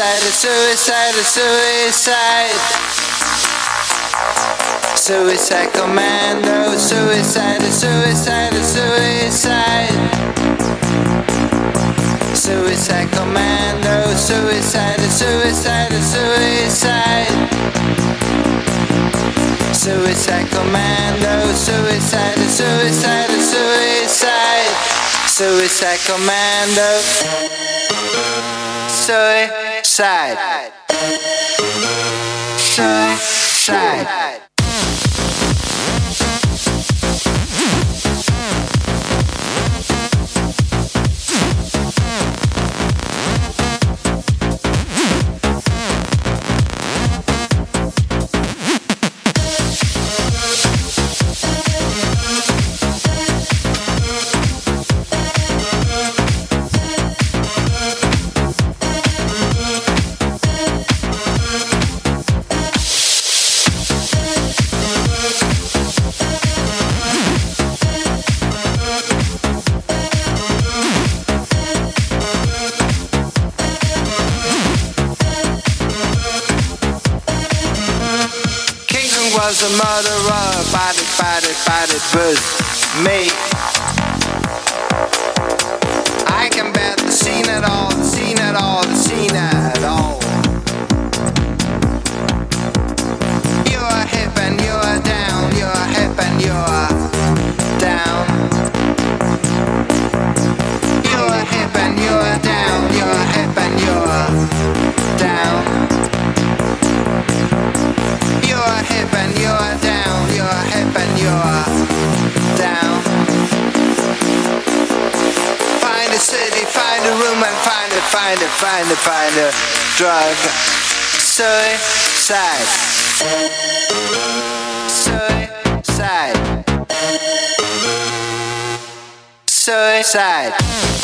suicide, suicide, suicide. Suicide commando, suicide, suicide, suicide. Suicide commando, suicide, suicide, suicide. Suicide commando, suicide, suicide, suicide. Suicide commando. Soy side, side, side. murderer, body, body, body, buzz, make. trying to find a drug. Suicide. Suicide. Suicide.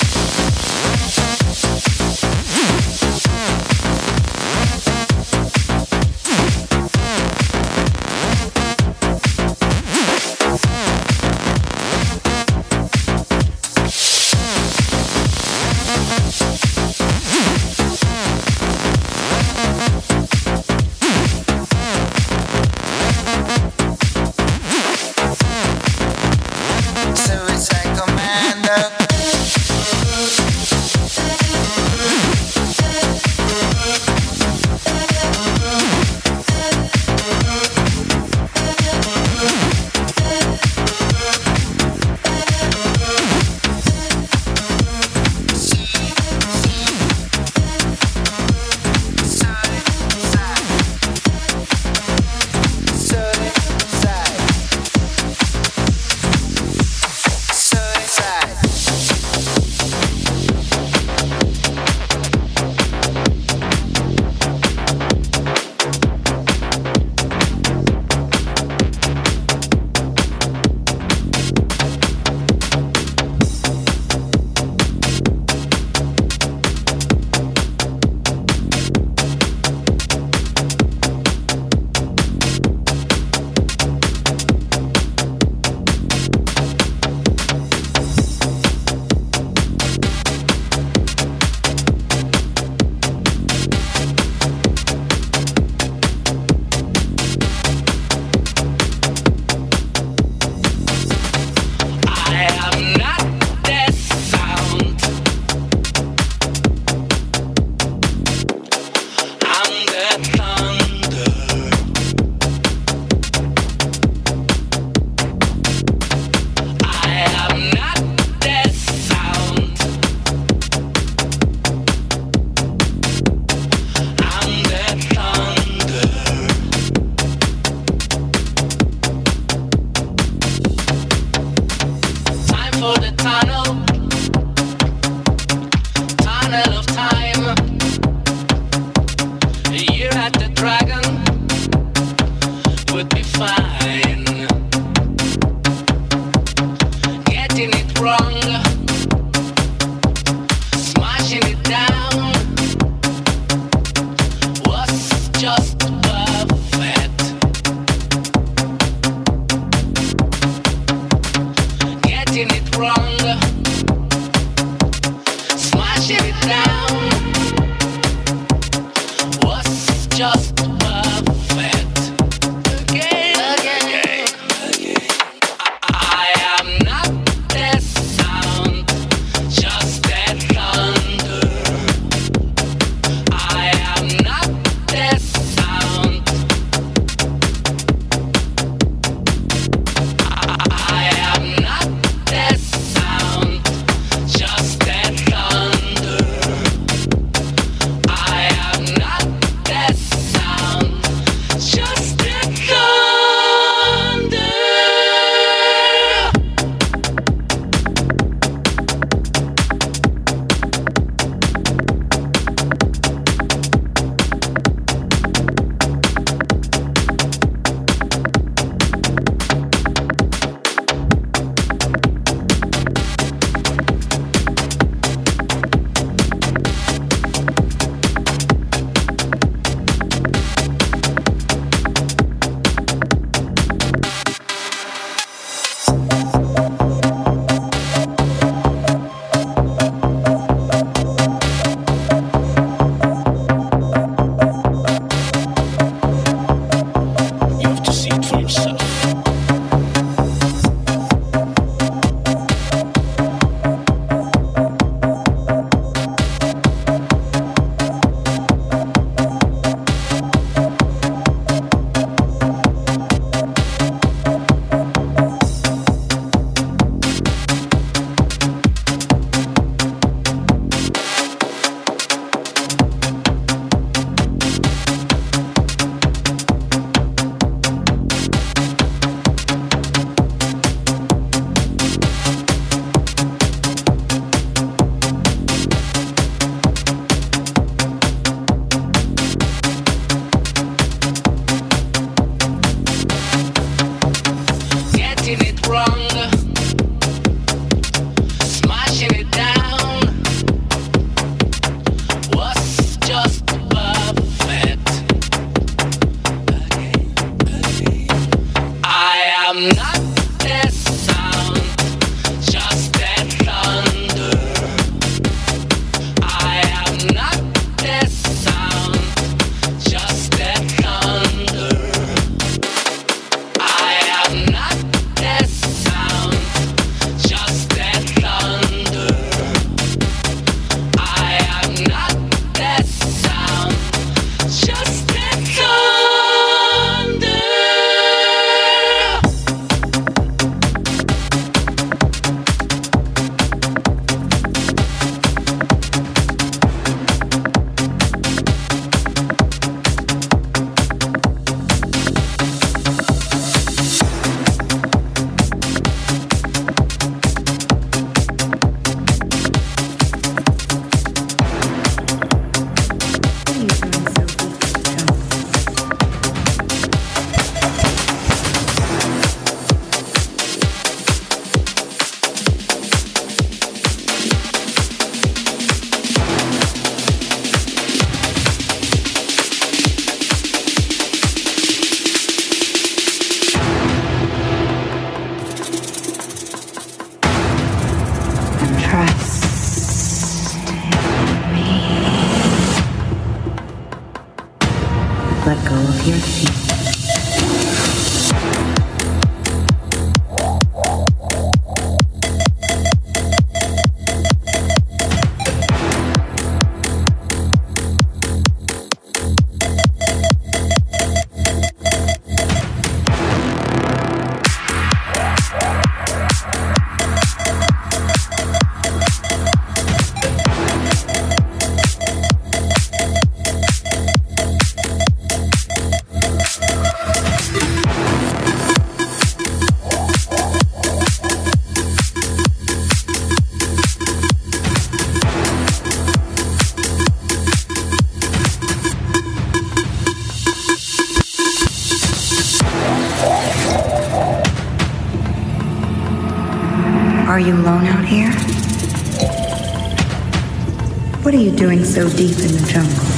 So deep in the jungle?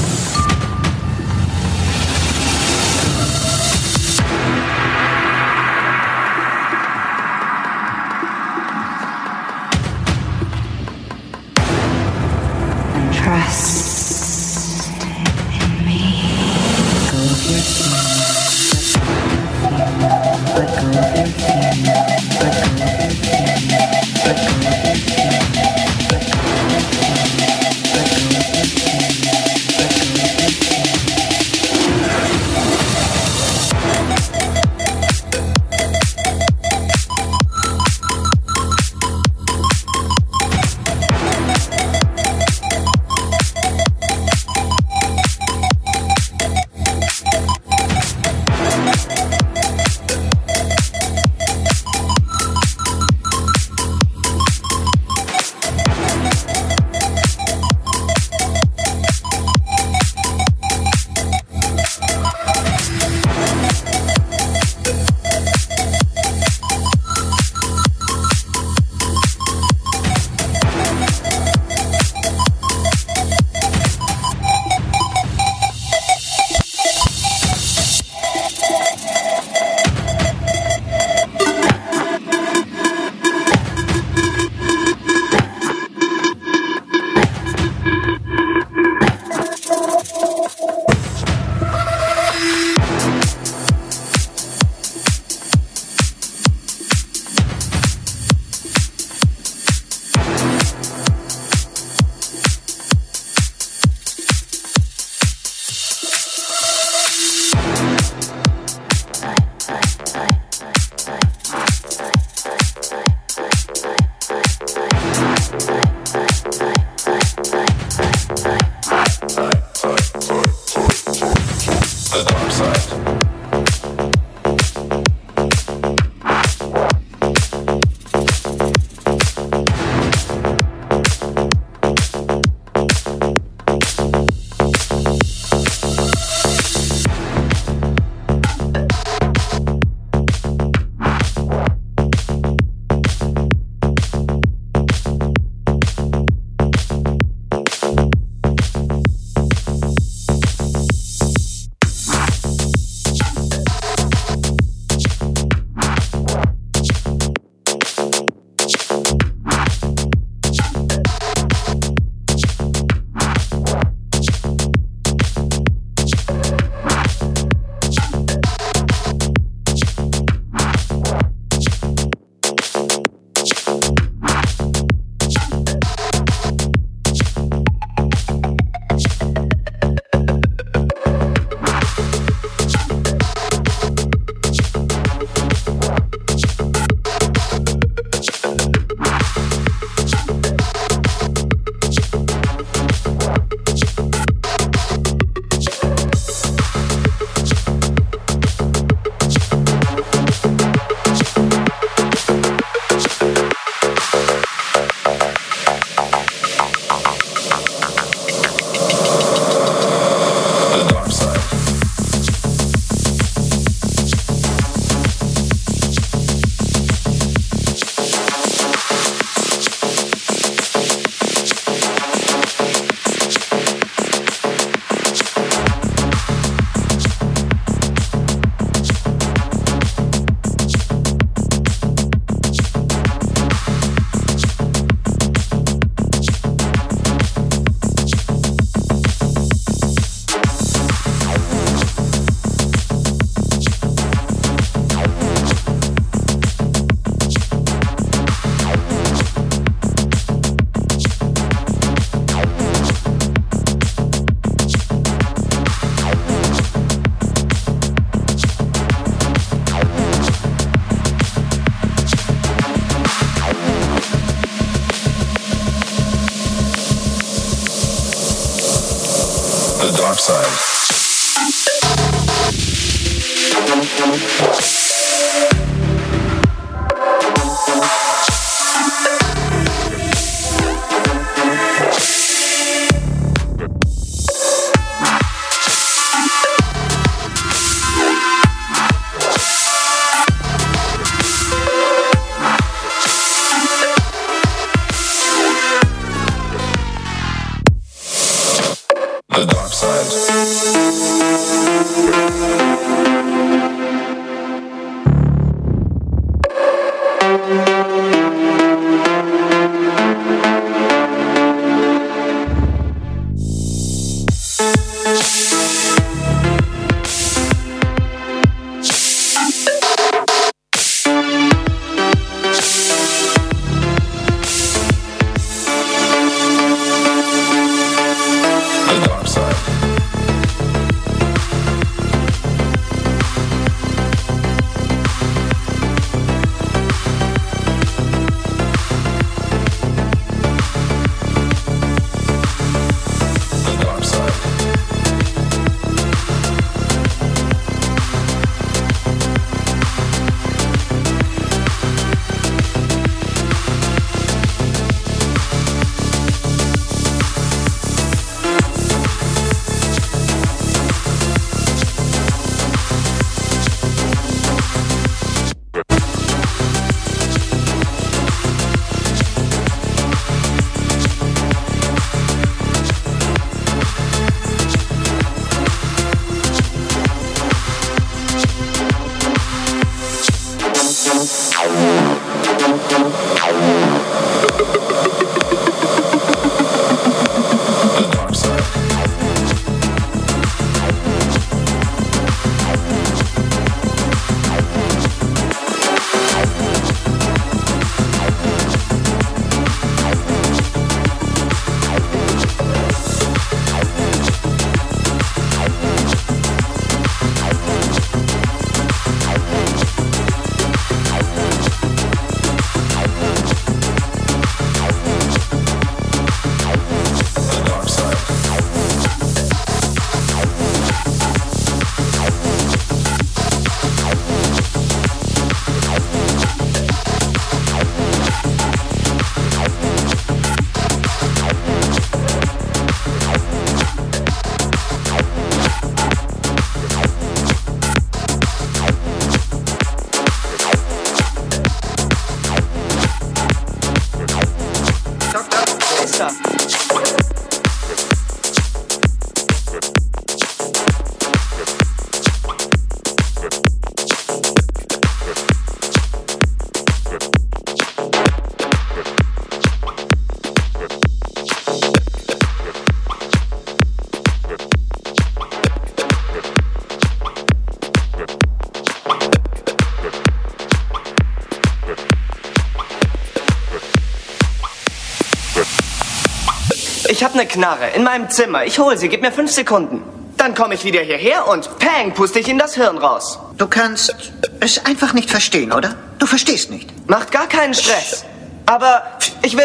Ich habe eine Knarre in meinem Zimmer. Ich hole sie. Gib mir fünf Sekunden. Dann komme ich wieder hierher und pang, puste ich in das Hirn raus. Du kannst es einfach nicht verstehen, oder? Du verstehst nicht. Macht gar keinen Stress. Aber ich will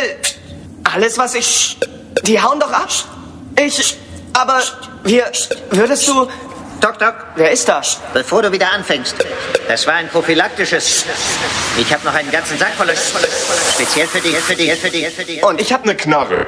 alles, was ich. Die hauen doch ab. Ich. Aber wir. Würdest du. Doc, Doc, Wer ist das? bevor du wieder anfängst. Das war ein prophylaktisches. Ich habe noch einen ganzen Sack voller. Speziell für dich, für dich, für dich, für dich. Und ich habe eine Knarre.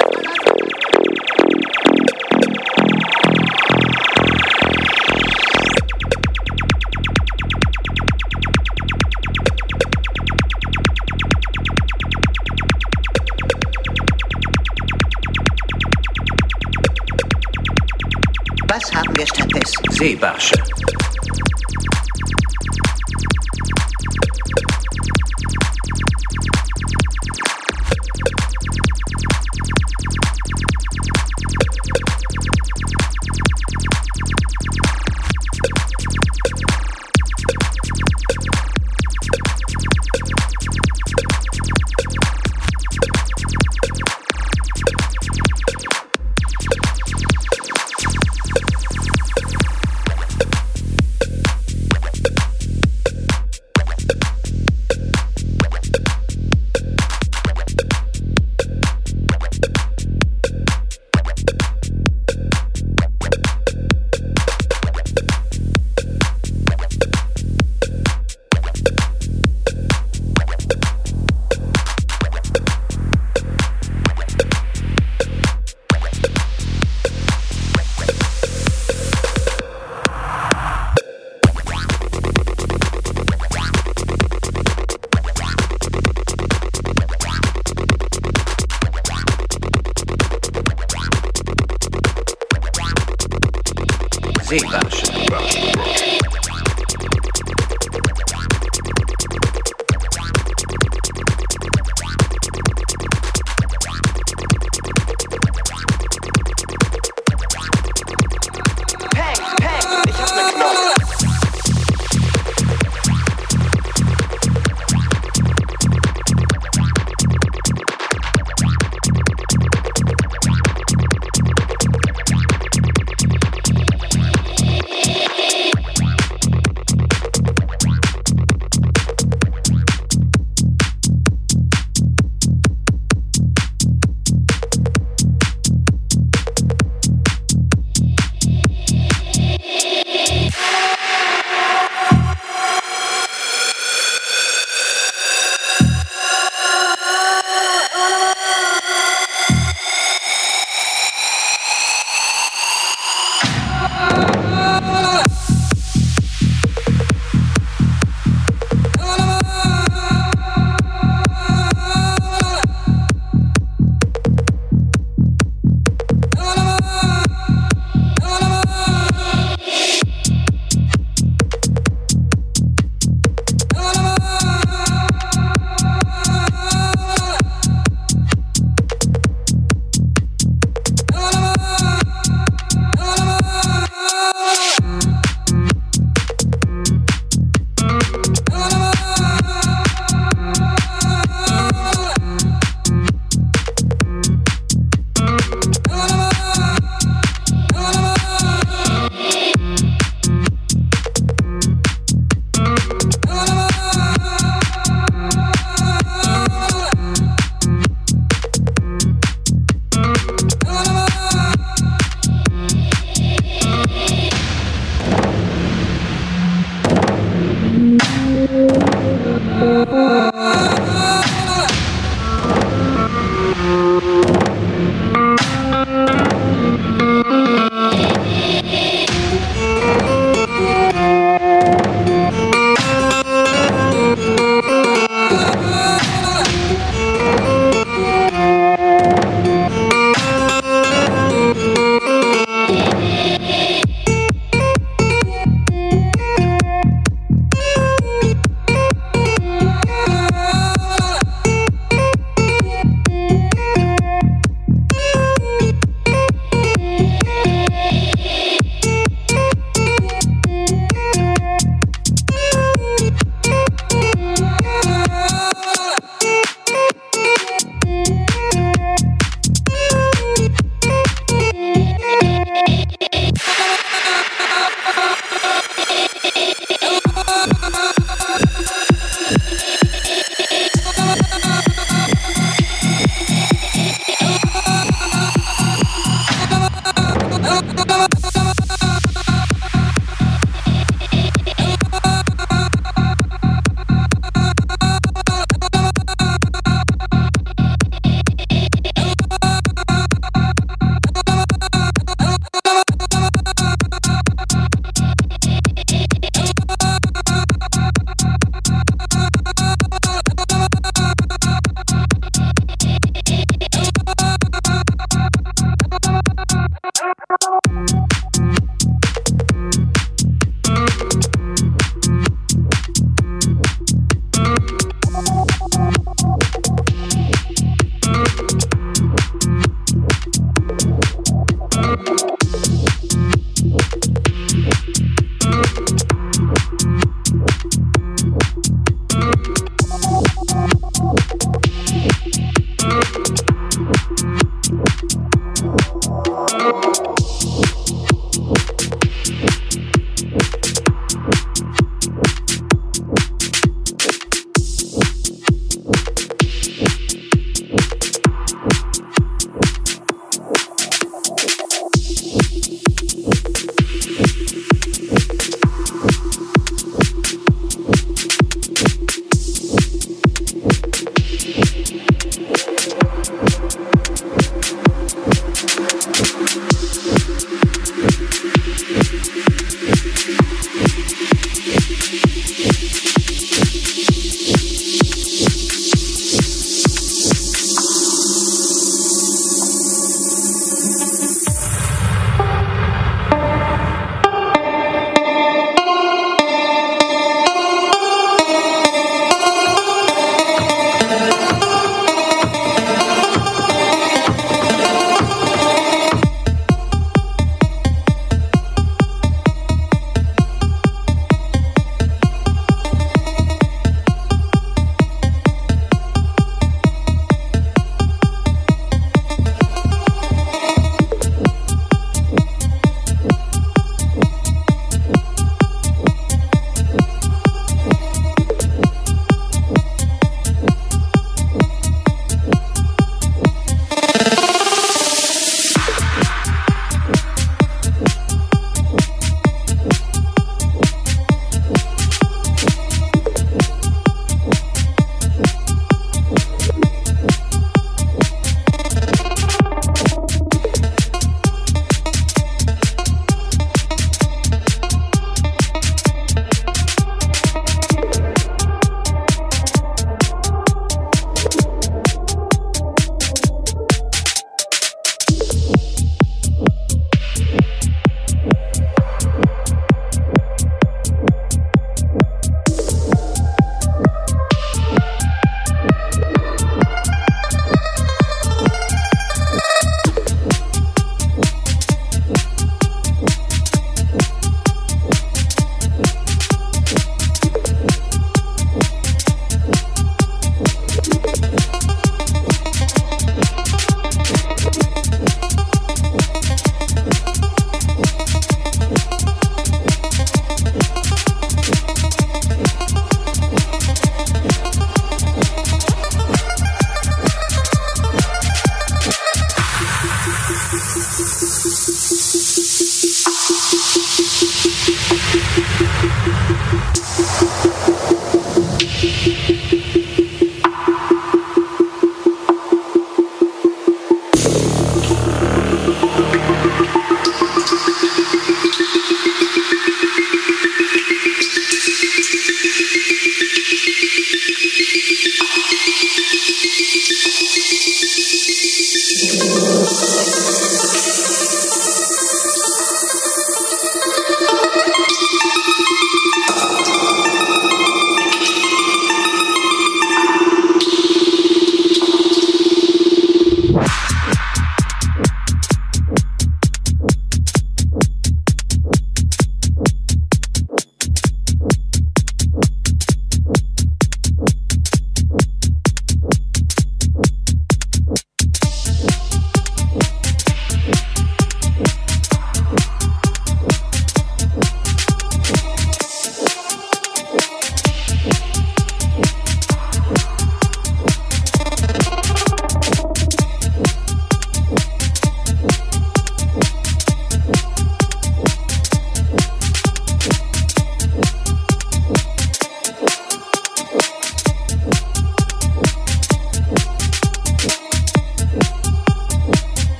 Was